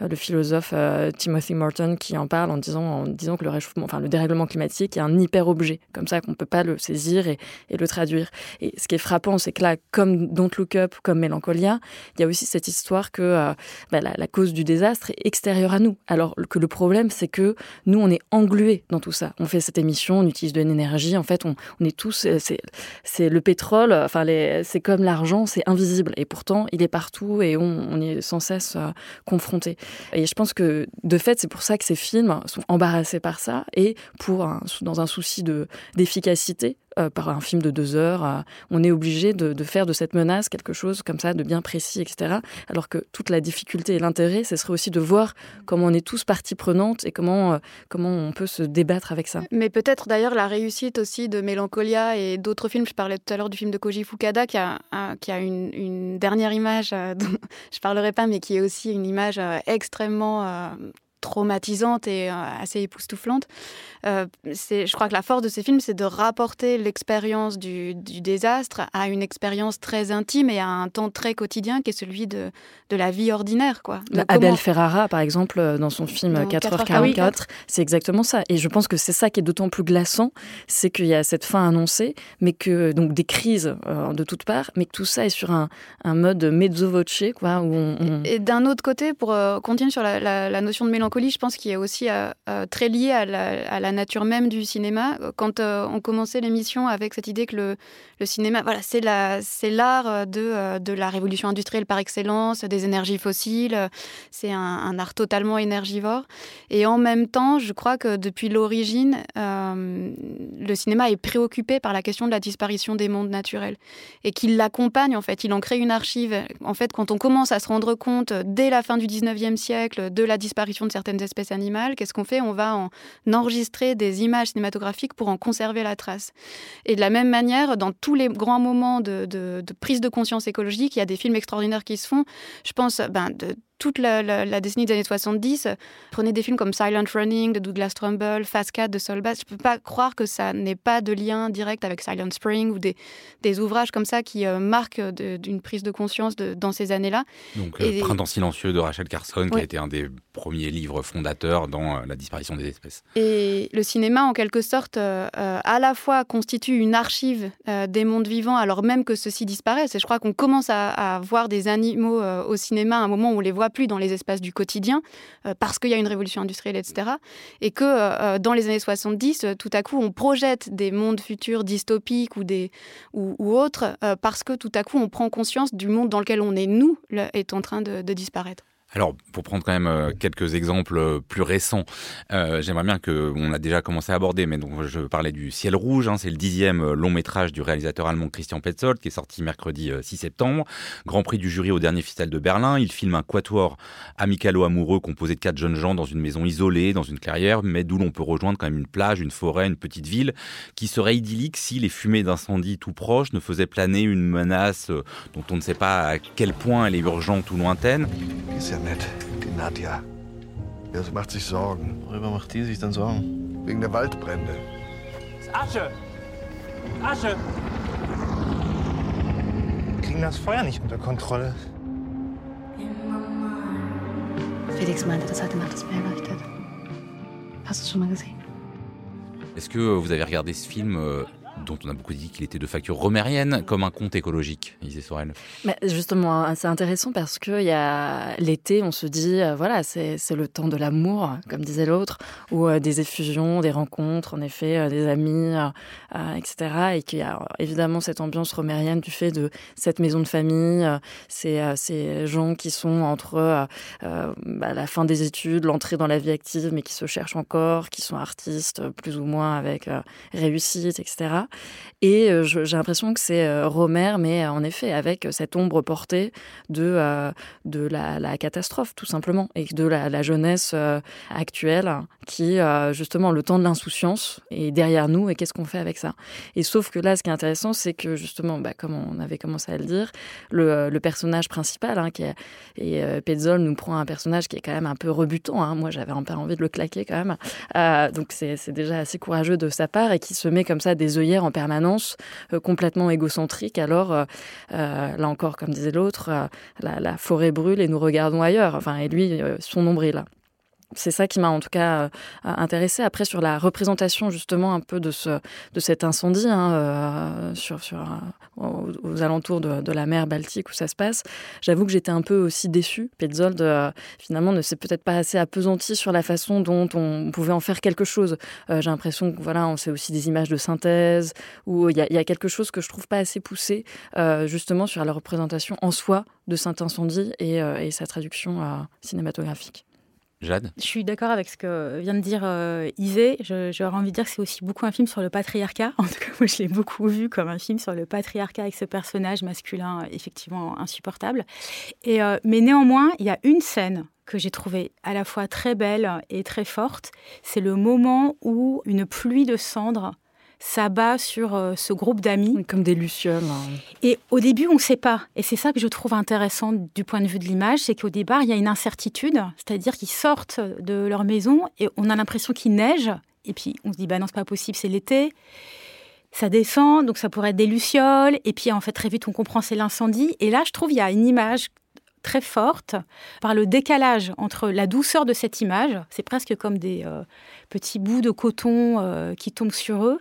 [SPEAKER 3] le philosophe Timothy Morton qui en parle en disant, en disant que le réchauffement, enfin le dérèglement climatique est un hyper objet, comme ça qu'on peut pas le saisir et, le traduire. Et ce qui est frappant, c'est que là, comme Don't Look Up, comme Mélancolia, il y a aussi cette histoire que euh, bah, la, cause du désastre est extérieure à nous. Alors que le problème, c'est que nous, on est englués dans tout ça. On fait cette émission, on utilise de l'énergie. En fait, on, est tous. Euh, c'est le pétrole, enfin, c'est comme l'argent, c'est invisible. Et pourtant, il est partout et on, est sans cesse euh, confronté. Et je pense que, de fait, c'est pour ça que ces films sont embarrassés par ça et pour dans un souci d'efficacité, euh, par un film de deux heures. Euh, on est obligé de, faire de cette menace quelque chose comme ça, de bien précis, etc. Alors que toute la difficulté et l'intérêt, ce serait aussi de voir comment on est tous partie prenante et comment, euh, comment on peut se débattre avec ça.
[SPEAKER 4] Mais peut-être d'ailleurs la réussite aussi de Mélancolia et d'autres films. Je parlais tout à l'heure du film de Koji Fukada qui a, qui a une, dernière image [LAUGHS] dont je parlerai pas, mais qui est aussi une image extrêmement traumatisante et assez époustouflante. Euh, je crois que la force de ces films, c'est de rapporter l'expérience du, désastre à une expérience très intime et à un temps très quotidien qui est celui de, de la vie ordinaire. Quoi.
[SPEAKER 3] Abel Ferrara, par exemple, euh, dans son film 4h44, c'est exactement ça. Et je pense que c'est ça qui est d'autant plus glaçant, c'est qu'il y a cette fin annoncée, mais que donc des crises euh, de toutes parts, mais que tout ça est sur un, un mode mezzo voce, quoi, où on,
[SPEAKER 4] Et d'un autre côté, pour continuer sur la, notion de mélancolie, je pense qu'il est aussi très lié à la, à la nature même du cinéma. Quand euh, on commençait l'émission avec cette idée que le, cinéma, voilà, c'est l'art euh, de, euh, de la révolution industrielle par excellence, des énergies fossiles. C'est un, art totalement énergivore. Et en même temps, je crois que depuis l'origine, le cinéma est préoccupé par la question de la disparition des mondes naturels et qu'il l'accompagne en fait. Il en crée une archive. En fait, quand on commence à se rendre compte dès la fin du 19e siècle de la disparition de certaines espèces animales, qu'est-ce qu'on fait? On va en enregistrer des images cinématographiques pour en conserver la trace. Et de la même manière, dans tous les grands moments de, de prise de conscience écologique, il y a des films extraordinaires qui se font. Je pense ben, de toute la, décennie des années 70. Prenez des films comme Silent Running de Douglas Trumbull, Fast Cat de Saul Bass. Je ne peux pas croire que ça n'ait pas de lien direct avec Silent Spring ou des, des ouvrages comme ça qui euh, marquent d'une prise de conscience de, dans ces années-là.
[SPEAKER 1] Donc, euh, Printemps silencieux de Rachel Carson, qui a été un des premiers livres fondateurs dans euh, la disparition des espèces.
[SPEAKER 4] Et le cinéma, en quelque sorte, à la fois constitue une archive des mondes vivants, alors même que ceux-ci disparaissent. Et je crois qu'on commence à, à, voir des animaux au cinéma à un moment où on les voit plus dans les espaces du quotidien euh, parce qu'il y a une révolution industrielle, etc. Et que euh, dans les années 70, euh, tout à coup, on projette des mondes futurs dystopiques ou, des, ou, autres parce que tout à coup, on prend conscience du monde dans lequel on est, nous, est en train de disparaître.
[SPEAKER 1] Alors, pour prendre quand même euh, quelques exemples euh, plus récents, euh, j'aimerais bien que on a déjà commencé à aborder, mais donc je parlais du Ciel rouge. Hein, c'est le dixième long métrage du réalisateur allemand Christian Petzold qui est sorti mercredi 6 septembre. Grand prix du jury au dernier Festival de Berlin. Il filme un quatuor amicalo-amoureux composé de quatre jeunes gens dans une maison isolée, dans une clairière, mais d'où l'on peut rejoindre quand même une plage, une forêt, une petite ville, qui serait idyllique si les fumées d'incendie tout proches ne faisaient planer une menace dont on ne sait pas à quel point elle est urgente ou lointaine.
[SPEAKER 10] Nett, die Nadja. Ja, sie macht sich Sorgen.
[SPEAKER 11] Worüber macht die sich dann Sorgen?
[SPEAKER 10] Wegen der Waldbrände.
[SPEAKER 11] Asche! Asche! Wir kriegen das Feuer nicht unter Kontrolle.
[SPEAKER 12] Felix meinte, dass heute Nacht das Meer leuchtet. Hast du es schon mal gesehen?
[SPEAKER 1] Est-ce que vous avez regardé ce film euh, dont on a beaucoup dit qu'il était de facture romérienne, comme un conte écologique, Isée Sorel
[SPEAKER 3] Mais Justement, hein, c'est intéressant parce que y a l'été, on se dit, euh, voilà, c'est le temps de l'amour, comme disait l'autre, ou euh, des effusions, des rencontres, en effet, euh, des amis, etc. Et qu'il y a évidemment cette ambiance romérienne du fait de cette maison de famille, ces, ces gens qui sont entre bah, la fin des études, l'entrée dans la vie active, mais qui se cherchent encore, qui sont artistes plus ou moins avec réussite, etc. Et euh, j'ai l'impression que c'est euh, Romer, mais euh, en effet avec cette ombre portée de, de la, catastrophe, tout simplement, et de la, jeunesse actuelle qui, justement, le temps de l'insouciance est derrière nous, et qu'est-ce qu'on fait avec ça? Et sauf que là, ce qui est intéressant, c'est que, justement, bah, comme on avait commencé à le dire, le, personnage principal, hein, qui et Petzol nous prend un personnage qui est quand même un peu rebutant, hein. moi j'avais un peu envie de le claquer quand même, donc c'est déjà assez courageux de sa part, et qui se met comme ça des œillères en permanence, euh, complètement égocentrique. Alors, euh, euh, là encore, comme disait l'autre, la, forêt brûle et nous regardons ailleurs. Enfin, et lui, son nombril c'est ça qui m'a en tout cas euh, intéressé. Après, sur la représentation justement un peu de, ce, de cet incendie hein, euh, sur, sur, euh, aux, alentours de, la mer Baltique où ça se passe, j'avoue que j'étais un peu aussi déçue. Petzold, finalement, ne s'est peut-être pas assez appesanti sur la façon dont on pouvait en faire quelque chose. J'ai l'impression que voilà, on sait aussi des images de synthèse, où il y, a quelque chose que je trouve pas assez poussé justement sur la représentation en soi de cet incendie et sa traduction cinématographique.
[SPEAKER 1] Jade?
[SPEAKER 2] Je suis d'accord avec ce que vient de dire euh, Isée. J'aurais envie de dire que c'est aussi beaucoup un film sur le patriarcat. [LAUGHS] En tout cas, moi, je l'ai beaucoup vu comme un film sur le patriarcat avec ce personnage masculin effectivement insupportable. Euh, mais néanmoins, il y a une scène que j'ai trouvée à la fois très belle et très forte. C'est le moment où une pluie de cendres s'abat sur euh, ce groupe d'amis.
[SPEAKER 3] Comme des lucioles. Hein.
[SPEAKER 2] Et au début, on ne sait pas. Et c'est ça que je trouve intéressant du point de vue de l'image, c'est qu'au départ, il y a une incertitude, c'est-à-dire qu'ils sortent de leur maison et on a l'impression qu'il neige. Et puis on se dit, bah non, c'est pas possible, c'est l'été. Ça descend, donc ça pourrait être des lucioles. Et puis en fait, très vite, on comprend c'est l'incendie. Et là, je trouve il y a une image très forte par le décalage entre la douceur de cette image, c'est presque comme des euh, petits bouts de coton euh, qui tombent sur eux,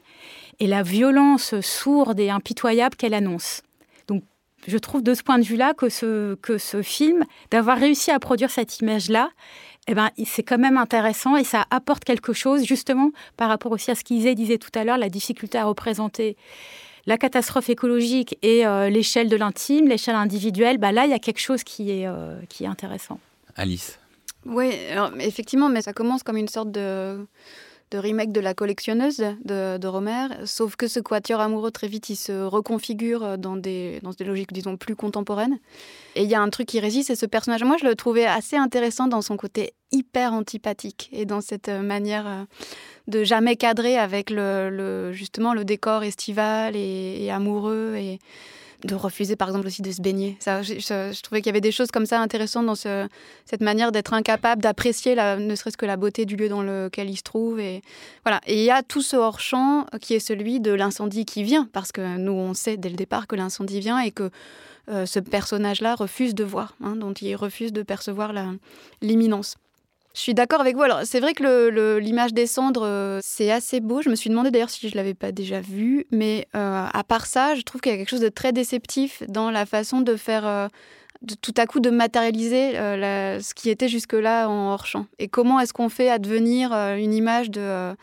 [SPEAKER 2] et la violence sourde et impitoyable qu'elle annonce. Donc je trouve de ce point de vue-là que ce, que ce film, d'avoir réussi à produire cette image-là, eh ben, c'est quand même intéressant et ça apporte quelque chose justement par rapport aussi à ce qu'Isée disait tout à l'heure, la difficulté à représenter la catastrophe écologique et euh, l'échelle de l'intime, l'échelle individuelle, bah là, il y a quelque chose qui est, euh, qui est intéressant.
[SPEAKER 1] Alice
[SPEAKER 4] Oui, effectivement, mais ça commence comme une sorte de, de remake de La collectionneuse de, de Romer, sauf que ce quatuor amoureux, très vite, il se reconfigure dans des, dans des logiques, disons, plus contemporaines. Et il y a un truc qui résiste, c'est ce personnage. Moi, je le trouvais assez intéressant dans son côté hyper antipathique et dans cette manière de jamais cadrer avec le, justement le décor estival et, amoureux et de refuser par exemple aussi de se baigner. Ça, je, trouvais qu'il y avait des choses comme ça intéressantes dans ce, cette manière d'être incapable d'apprécier ne serait-ce que la beauté du lieu dans lequel il se trouve. Et voilà. Et il y a tout ce hors champ qui est celui de l'incendie qui vient parce que nous on sait dès le départ que l'incendie vient et que euh, ce personnage-là refuse de voir, hein, dont il refuse de percevoir l'imminence. Je suis d'accord avec vous. Alors, c'est vrai que l'image des cendres, euh, c'est assez beau. Je me suis demandé d'ailleurs si je l'avais pas déjà vu. Mais euh, à part ça, je trouve qu'il y a quelque chose de très déceptif dans la façon de faire. Euh, tout à coup de matérialiser ce qui était jusque-là en hors-champ. Et comment est-ce qu'on fait advenir une image de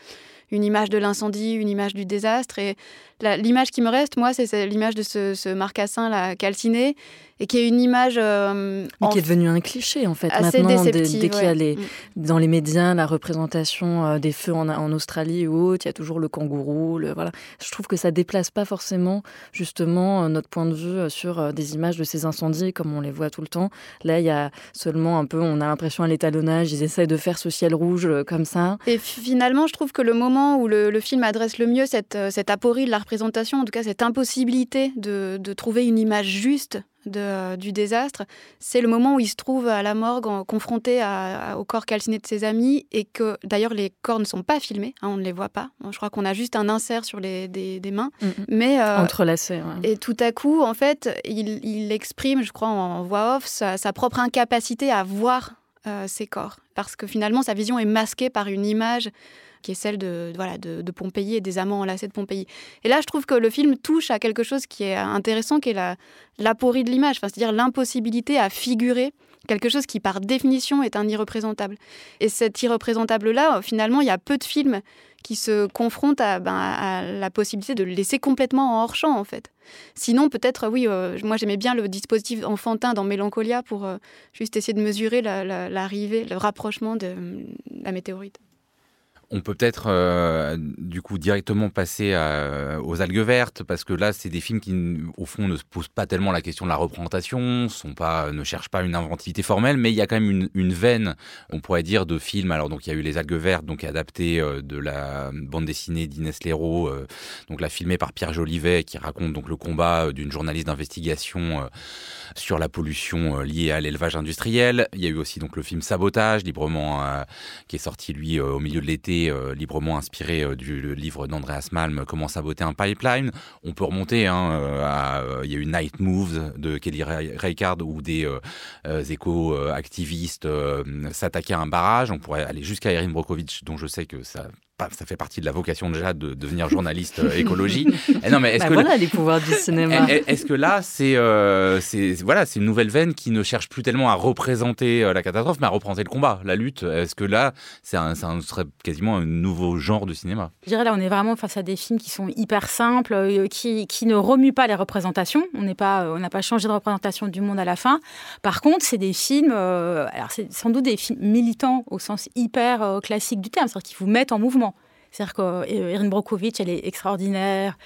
[SPEAKER 4] une image de l'incendie, une image du désastre. Et l'image qui me reste, moi, c'est l'image de ce, ce marcassin là, calciné, et qui est une image. Euh,
[SPEAKER 3] qui est devenue un cliché, en fait, maintenant, dès, qu'il y a les, mm. dans les médias la représentation euh, des feux en, en, Australie ou autre, il y a toujours le kangourou. Le, voilà. Je trouve que ça déplace pas forcément, justement, euh, notre point de vue sur des images de ces incendies, comme on les voit tout le temps. Là, il y a seulement un peu, on a l'impression à l'étalonnage, ils essayent de faire ce ciel rouge comme ça.
[SPEAKER 4] Et finalement, je trouve que le moment où le, film adresse le mieux cette, cette aporie de la représentation, en tout cas cette impossibilité de, de trouver une image juste de, du désastre, c'est le moment où il se trouve à la morgue confronté au corps calciné de ses amis et que d'ailleurs les corps ne sont pas filmés, hein, on ne les voit pas. Je crois qu'on a juste un insert sur les, des, mains.
[SPEAKER 3] Mm, mm. mais euh, Entrelacé.
[SPEAKER 4] Et tout à coup, en fait, il, exprime, je crois en voix off, sa, propre incapacité à voir euh, ces corps. Parce que finalement, sa vision est masquée par une image qui est celle de, voilà, de, Pompéi et des amants enlacés de Pompéi. Et là, je trouve que le film touche à quelque chose qui est intéressant, qui est la, l'aporie de l'image, c'est-à-dire l'impossibilité à figurer quelque chose qui, par définition, est un irreprésentable. Et cet irreprésentable-là, finalement, il y a peu de films qui se confrontent à, ben, la possibilité de le laisser complètement en hors-champ, en fait. Sinon, peut-être, oui, euh, moi j'aimais bien le dispositif enfantin dans Mélancolia pour euh, juste essayer de mesurer l'arrivée, le rapprochement de la météorite.
[SPEAKER 1] On peut peut-être euh, du coup directement passer aux algues vertes parce que là c'est des films qui au fond ne se posent pas tellement la question de la représentation, ne cherchent pas une inventivité formelle, mais il y a quand même une, veine, on pourrait dire, de films. Alors donc il y a eu les algues vertes, donc adapté euh, de la bande dessinée d'Inès Leroux, euh, donc la filmée par Pierre Jolivet qui raconte donc le combat d'une journaliste d'investigation sur la pollution liée à l'élevage industriel. Il y a eu aussi donc le film Sabotage, librement qui est sorti lui au milieu de l'été euh, librement inspiré euh, du livre d'Andreas Malm, Comment saboter un pipeline. On peut remonter hein, euh, à. Il y a eu Night Moves de Kelly Reichardt où des éco-activistes s'attaquaient à un barrage. On pourrait aller jusqu'à Erin Brokovich dont je sais que ça ça fait partie de la vocation déjà de devenir journaliste euh, écologie. [LAUGHS]
[SPEAKER 3] Et non, mais est-ce bah que voilà les pouvoirs du cinéma.
[SPEAKER 1] Est-ce que là, c'est euh, c'est voilà, c'est une nouvelle veine qui ne cherche plus tellement à représenter euh, la catastrophe, mais à représenter le combat, la lutte? Est-ce que là, c'est un, un, serait quasiment un nouveau genre de cinéma?
[SPEAKER 2] Je dirais là, on est vraiment face à des films qui sont hyper simples, qui, qui ne remuent pas les représentations. On n'est pas, on n'a pas changé de représentation du monde à la fin. Par contre, c'est des films, alors c'est sans doute des films militants au sens hyper classique du terme, c'est-à-dire qui vous mettent en mouvement. C'est-à-dire qu'Erin Brokovich, elle est extraordinaire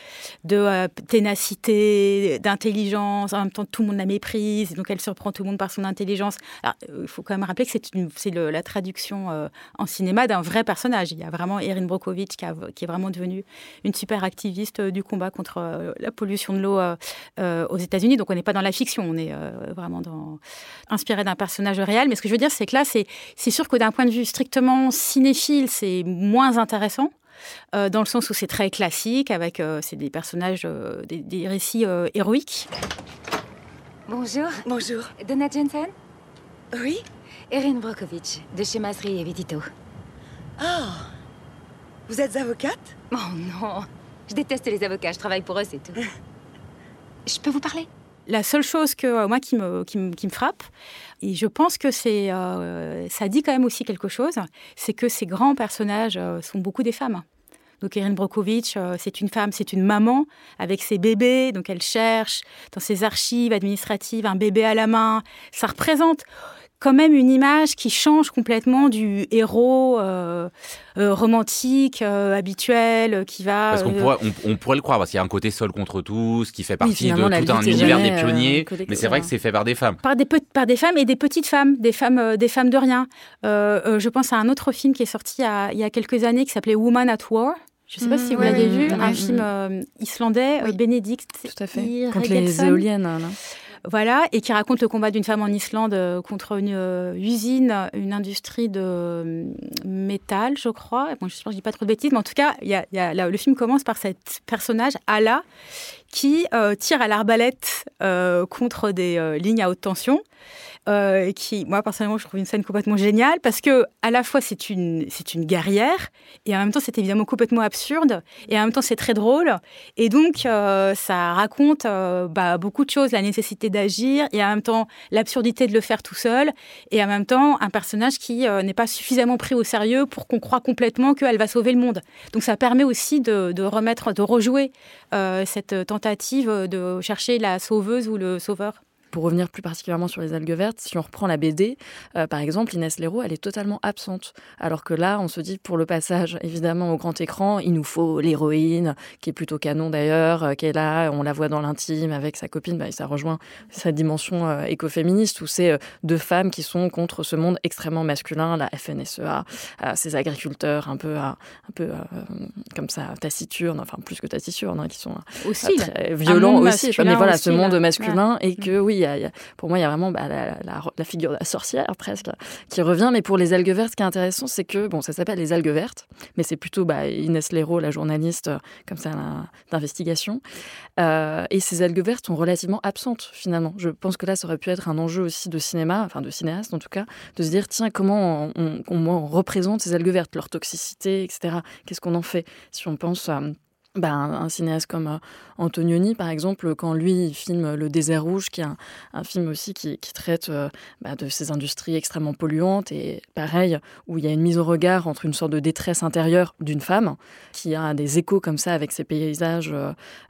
[SPEAKER 2] de euh, ténacité, d'intelligence. En même temps, tout le monde la méprise. Donc, elle surprend tout le monde par son intelligence. Euh, il faut quand même rappeler que c'est la traduction euh, en cinéma d'un vrai personnage. Il y a vraiment Erin Brokovich qui, est vraiment devenue une super activiste du combat contre la pollution de l'eau aux États-Unis. Donc, on n'est pas dans la fiction. On est vraiment inspiré d'un personnage réel. Mais ce que je veux dire, c'est que là, c'est sûr que d'un point de vue strictement cinéphile, c'est moins intéressant. Euh, dans le sens où c'est très classique, avec euh, c'est des personnages, euh, des, récits héroïques.
[SPEAKER 13] Bonjour.
[SPEAKER 14] Bonjour.
[SPEAKER 13] Donna Jensen
[SPEAKER 14] Oui
[SPEAKER 13] Erin Brokovich, de chez Masri et Vitito.
[SPEAKER 14] Oh Vous êtes avocate?
[SPEAKER 13] Oh non Je déteste les avocats, je travaille pour eux, c'est tout. [LAUGHS] je peux vous parler?
[SPEAKER 2] La seule chose que moi qui me, frappe, et je pense que c'est, euh, ça dit quand même aussi quelque chose, c'est que ces grands personnages euh, sont beaucoup des femmes. Donc Erin Brokovich, euh, c'est une femme, c'est une maman avec ses bébés, donc elle cherche dans ses archives administratives un bébé à la main. Ça représente quand même une image qui change complètement du héros euh, euh, romantique euh, habituel qui va.
[SPEAKER 1] Parce qu'on pourrait, on, pourrait le croire parce qu'il y a un côté seul contre tous qui fait partie de tout un univers des pionniers, mais c'est vrai que c'est fait par des femmes.
[SPEAKER 2] Par des par des femmes et des petites femmes, des femmes des femmes de rien. je pense à un autre film qui est sorti il y a quelques années qui s'appelait Woman at War. Je ne sais pas si mmh, vous l'avez vu, un film islandais, Bénédicte.
[SPEAKER 3] Tout à fait. Contre les éoliennes. Là.
[SPEAKER 2] Voilà, et qui raconte le combat d'une femme en Islande euh, contre une euh, usine, une industrie de euh, métal, je crois. Bon, je ne dis pas trop de bêtises, mais en tout cas, a, le film commence par cet personnage, Ala, qui tire à l'arbalète contre des lignes à haute tension. Euh, qui, moi personnellement, je trouve une scène complètement géniale parce que à la fois c'est une c'est une guerrière et en même temps c'est évidemment complètement absurde et en même temps c'est très drôle et donc euh, ça raconte euh, bah, beaucoup de choses, la nécessité d'agir et en même temps l'absurdité de le faire tout seul et en même temps un personnage qui n'est pas suffisamment pris au sérieux pour qu'on croit complètement qu'elle va sauver le monde. Donc ça permet aussi de, de remettre, de rejouer cette tentative de chercher la sauveuse ou le sauveur?
[SPEAKER 3] Pour revenir plus particulièrement sur les algues vertes, si on reprend la BD, euh, par exemple, Inès Leroux, elle est totalement absente. Alors que là, on se dit, pour le passage, [LAUGHS] évidemment, au grand écran, il nous faut l'héroïne, qui est plutôt canon d'ailleurs, euh, qui est là, on la voit dans l'intime avec sa copine, bah, ça rejoint sa dimension euh, écoféministe, où c'est deux femmes qui sont contre ce monde extrêmement masculin, la FNSEA, ces agriculteurs un peu, un peu comme ça, taciturnes, enfin plus que taciturnes, hein, qui sont
[SPEAKER 2] aussi,
[SPEAKER 3] violents aussi, mais voilà, ce monde masculin, et que oui, pour moi, il y a vraiment bah, la, figure de la sorcière presque qui revient. Mais pour les algues vertes, ce qui est intéressant, c'est que bon, ça s'appelle les algues vertes, mais c'est plutôt bah, Inès Leroux, la journaliste, comme ça, d'investigation. et ces algues vertes sont relativement absentes finalement. Je pense que là, ça aurait pu être un enjeu aussi de cinéma, enfin de cinéaste en tout cas, de se dire tiens, comment on, représente ces algues vertes, leur toxicité, etc. Qu'est-ce qu'on en fait Si on pense à bah, un, cinéaste comme euh, Antonioni, par exemple, quand lui il filme Le désert rouge, qui est un, film aussi qui, traite euh, bah, de ces industries extrêmement polluantes, et pareil, où il y a une mise au regard entre une sorte de détresse intérieure d'une femme, qui a des échos comme ça avec ces paysages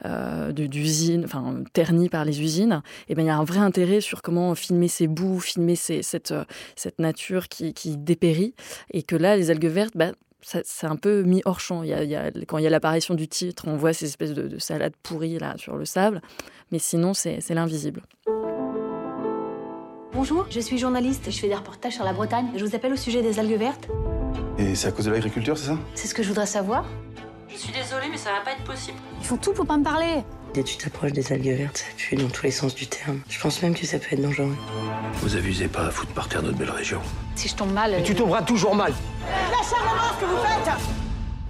[SPEAKER 3] euh, d'usines, enfin ternis par les usines, et ben il y a un vrai intérêt sur comment filmer ces bouts, filmer cette, nature qui, qui dépérit, et que là, les algues vertes, bah, c'est un peu mis hors champ. Il y a, quand il y a l'apparition du titre, on voit ces espèces de, salades pourries là sur le sable, mais sinon c'est l'invisible.
[SPEAKER 12] Bonjour, je suis journaliste, je fais des reportages sur la Bretagne. Je vous appelle au sujet des algues vertes.
[SPEAKER 8] Et c'est à cause de l'agriculture, c'est ça?
[SPEAKER 12] C'est ce que je voudrais savoir.
[SPEAKER 15] Je suis désolée, mais ça va pas être possible.
[SPEAKER 12] Ils font tout pour pas me parler.
[SPEAKER 16] Dès que tu t'approches des algues vertes, ça pue dans tous les sens du terme. Je pense même que ça peut être dangereux.
[SPEAKER 10] Vous abusez pas à foutre par terre notre belle région.
[SPEAKER 12] Si je tombe mal.
[SPEAKER 9] Tu tomberas toujours mal.
[SPEAKER 14] Lâchez-moi ce que vous faites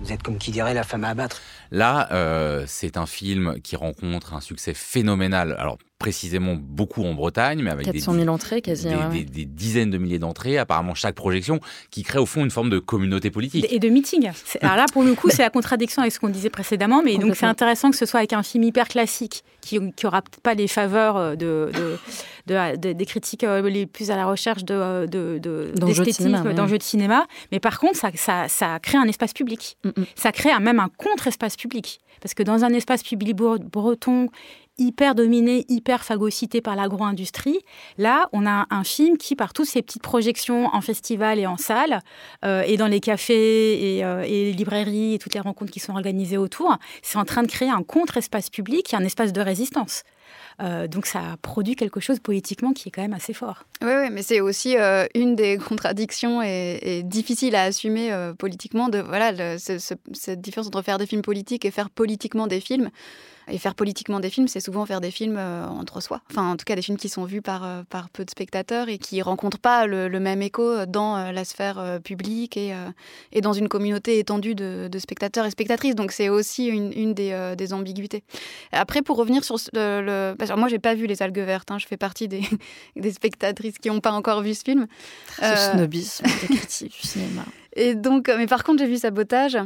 [SPEAKER 9] Vous êtes comme qui dirait la femme à abattre.
[SPEAKER 1] Là, euh, c'est un film qui rencontre un succès phénoménal. Alors, précisément beaucoup en Bretagne, mais avec
[SPEAKER 3] 400 000 entrées quasi.
[SPEAKER 1] Des, dizaines de milliers d'entrées, apparemment chaque projection, qui crée au fond une forme de communauté politique.
[SPEAKER 2] Et de meeting. Alors là, pour le coup, c'est la contradiction avec ce qu'on disait précédemment, mais donc c'est intéressant que ce soit avec un film hyper classique, qui n'aura pas les faveurs euh, de, de, des critiques euh, les plus à la recherche de, d'esthétisme, d'enjeux de, cinéma, mais par contre, ça, ça, ça crée un espace public. Mm, mm. Ça crée même un contre-espace Parce que dans un espace public breton hyper dominé, hyper phagocyté par l'agro-industrie. Là, on a un film qui, par toutes ces petites projections en festival et en salle, euh, et dans les cafés et, euh, et, les librairies et toutes les rencontres qui sont organisées autour, c'est en train de créer un contre-espace public et un espace de résistance. Euh, donc ça produit quelque chose politiquement qui est quand même assez fort.
[SPEAKER 4] Oui, mais c'est aussi une des [LAUGHS] contradictions et, difficiles à assumer politiquement de voilà cette différence entre faire des films politiques et faire politiquement des films. Et faire politiquement des films, c'est souvent faire des films euh, entre soi. Enfin, en tout cas, des films qui sont vus par, euh, par peu de spectateurs et qui rencontrent pas le, même écho dans euh, la sphère publique et, et dans une communauté étendue de, spectateurs et spectatrices. Donc, c'est aussi une, une des, des, ambiguïtés. Après, pour revenir sur le. le... Parce que moi, j'ai pas vu Les Algues Vertes. Hein. Je fais partie des, [LAUGHS] des spectatrices qui n'ont pas encore vu ce film.
[SPEAKER 3] Ce snobisme des critiques du [LAUGHS] cinéma.
[SPEAKER 4] Et donc, mais par contre, j'ai vu Sabotage.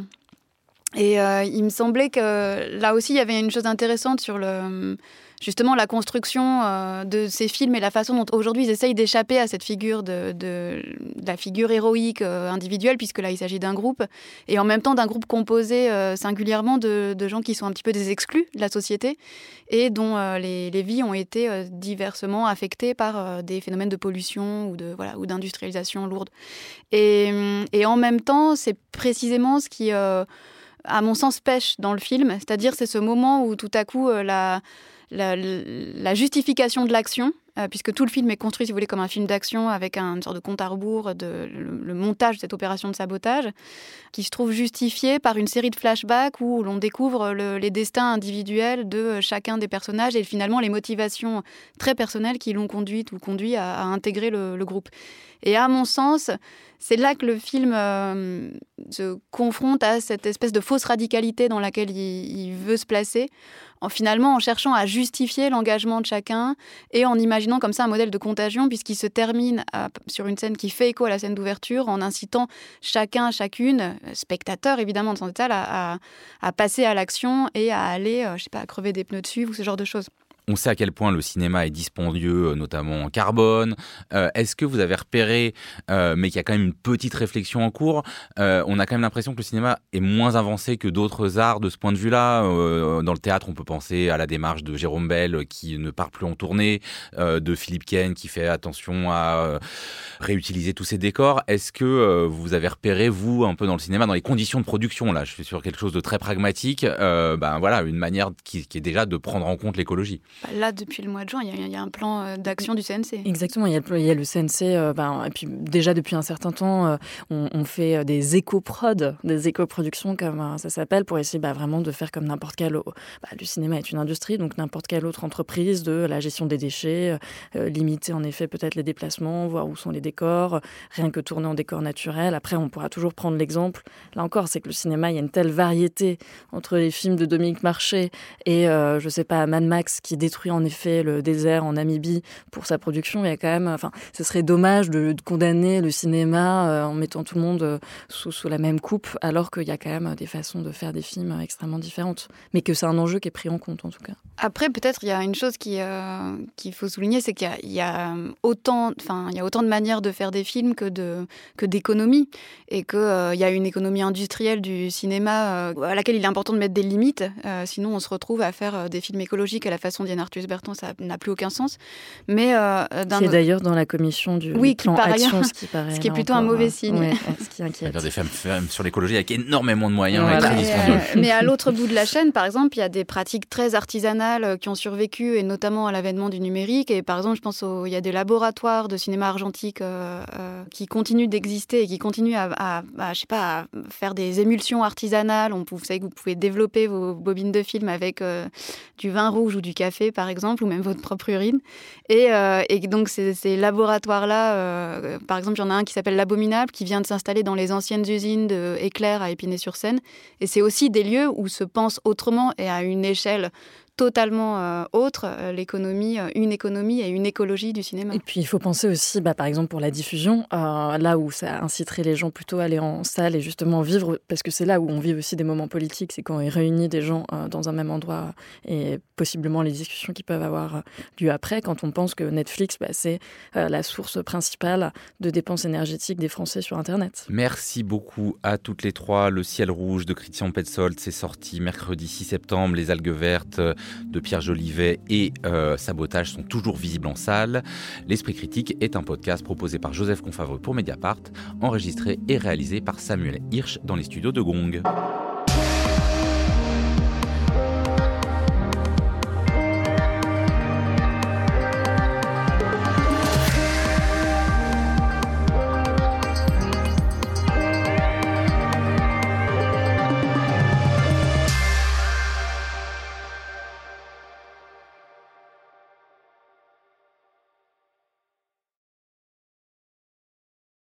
[SPEAKER 4] Et euh, il me semblait que là aussi, il y avait une chose intéressante sur le, justement la construction euh, de ces films et la façon dont aujourd'hui ils essayent d'échapper à cette figure de, la figure héroïque euh, individuelle, puisque là il s'agit d'un groupe, et en même temps d'un groupe composé singulièrement de, gens qui sont un petit peu des exclus de la société et dont les, vies ont été diversement affectées par des phénomènes de pollution ou de voilà ou d'industrialisation lourde. Et, en même temps, c'est précisément ce qui à mon sens, pêche dans le film. C'est-à-dire, c'est ce moment où tout à coup, euh, la, justification de l'action, euh, puisque tout le film est construit, si vous voulez, comme un film d'action avec un, une sorte de compte à rebours, de, le, montage de cette opération de sabotage, qui se trouve justifié par une série de flashbacks où l'on découvre les destins individuels de euh, chacun des personnages et finalement les motivations très personnelles qui l'ont conduite ou conduit à, intégrer le, le, groupe. Et à mon sens, c'est là que le film euh, se confronte à cette espèce de fausse radicalité dans laquelle il, veut se placer, en finalement en cherchant à justifier l'engagement de chacun et en imaginant comme ça un modèle de contagion, puisqu'il se termine sur une scène qui fait écho à la scène d'ouverture, en incitant chacun, chacune, spectateur évidemment de son état, à, passer à l'action et à aller, euh, je sais pas, à crever des pneus dessus ou ce genre de choses.
[SPEAKER 1] On sait à quel point le cinéma est dispendieux, euh, notamment en carbone. Euh, est-ce que vous avez repéré, euh, mais qu'il y a quand même une petite réflexion en cours On a quand même l'impression que le cinéma est moins avancé que d'autres arts de ce point de vue-là. dans le théâtre, on peut penser à la démarche de Jérôme Bell qui ne part plus en tournée, de Philippe Ken qui fait attention à réutiliser tous ses décors. Est-ce que vous avez repéré, vous, un peu dans le cinéma, dans les conditions de production Là, je suis sur quelque chose de très pragmatique. ben voilà, une manière qui est déjà de prendre en compte l'écologie.
[SPEAKER 4] Bah, là, depuis le mois de juin, il y, a un plan d'action du CNC.
[SPEAKER 3] Exactement, il y a le, CNC. Ben, et puis déjà depuis un certain temps, on, fait des éco-prod, des éco-productions comme ça s'appelle, pour essayer bah, vraiment de faire comme n'importe quel. Bah, le cinéma est une industrie, donc n'importe quelle autre entreprise de la gestion des déchets, limiter en effet peut-être les déplacements, voir où sont les décors, rien que tourner en décor naturel. Après, on pourra toujours prendre l'exemple. Là encore, c'est que le cinéma, il y a une telle variété entre les films de Dominique Marché et, euh, je sais pas, Mad Max qui détruit en effet le désert en Namibie pour sa production. Il y a quand même, enfin, ce serait dommage de, condamner le cinéma euh, en mettant tout le monde euh, sous, la même coupe, alors qu'il y a quand même des façons de faire des films extrêmement différentes. Mais que c'est un enjeu qui est pris en compte en tout cas.
[SPEAKER 4] Après, peut-être il y a une chose qui qu'il faut souligner, c'est qu'il y, a autant, y a autant de manières de faire des films que de que d'économie et qu'il il y a une économie industrielle du cinéma à laquelle il est important de mettre des limites. sinon, on se retrouve à faire des films écologiques à la façon d'Yann Arthus Bertrand, ça n'a plus aucun sens.
[SPEAKER 3] Mais euh, c'est d'ailleurs dans la commission du
[SPEAKER 4] oui,
[SPEAKER 3] plan
[SPEAKER 4] action, [LAUGHS]
[SPEAKER 3] ce qui paraît
[SPEAKER 4] ce qui est plutôt un mauvais signe. [LAUGHS]
[SPEAKER 3] ce qui inquiète.
[SPEAKER 1] Des films sur l'écologie avec énormément de moyens.
[SPEAKER 4] mais à l'autre bout de la chaîne, par exemple, il y a des pratiques très artisanales qui ont survécu et notamment à l'avènement du numérique. Et par exemple, je pense qu'il y a des laboratoires de cinéma argentique qui continuent d'exister et qui continuent à, je sais pas, à faire des émulsions artisanales. On, vous savez que vous pouvez développer vos bobines de film avec euh, du vin rouge ou du café, par exemple, ou même votre propre urine. Et, euh, donc, ces, laboratoires-là, euh, par exemple, il y en a un qui s'appelle l'Abominable, qui vient de s'installer dans les anciennes usines de Éclair à Épinay-sur-Seine. Et c'est aussi des lieux où se pense autrement et à une échelle totalement euh, autre, euh, l'économie, euh, une économie et une écologie du cinéma.
[SPEAKER 3] Et puis il faut penser aussi, bah, par exemple pour la diffusion, là où ça inciterait les gens plutôt à aller en salle et justement vivre, parce que c'est là où on vit aussi des moments politiques, c'est quand on réunit des gens dans un même endroit et possiblement les discussions qui peuvent avoir lieu après, quand on pense que Netflix, bah, c'est la source principale de dépenses énergétiques des Français sur Internet.
[SPEAKER 1] Merci beaucoup à toutes les trois. Le ciel rouge de Christian Petzold, c'est sorti mercredi 6 septembre. Les algues vertes de Pierre Jolivet et euh, Sabotage sont toujours visibles en salle. L'Esprit critique est un podcast proposé par Joseph Confavreux pour Mediapart, enregistré et réalisé par Samuel Hirsch dans les studios de Gong.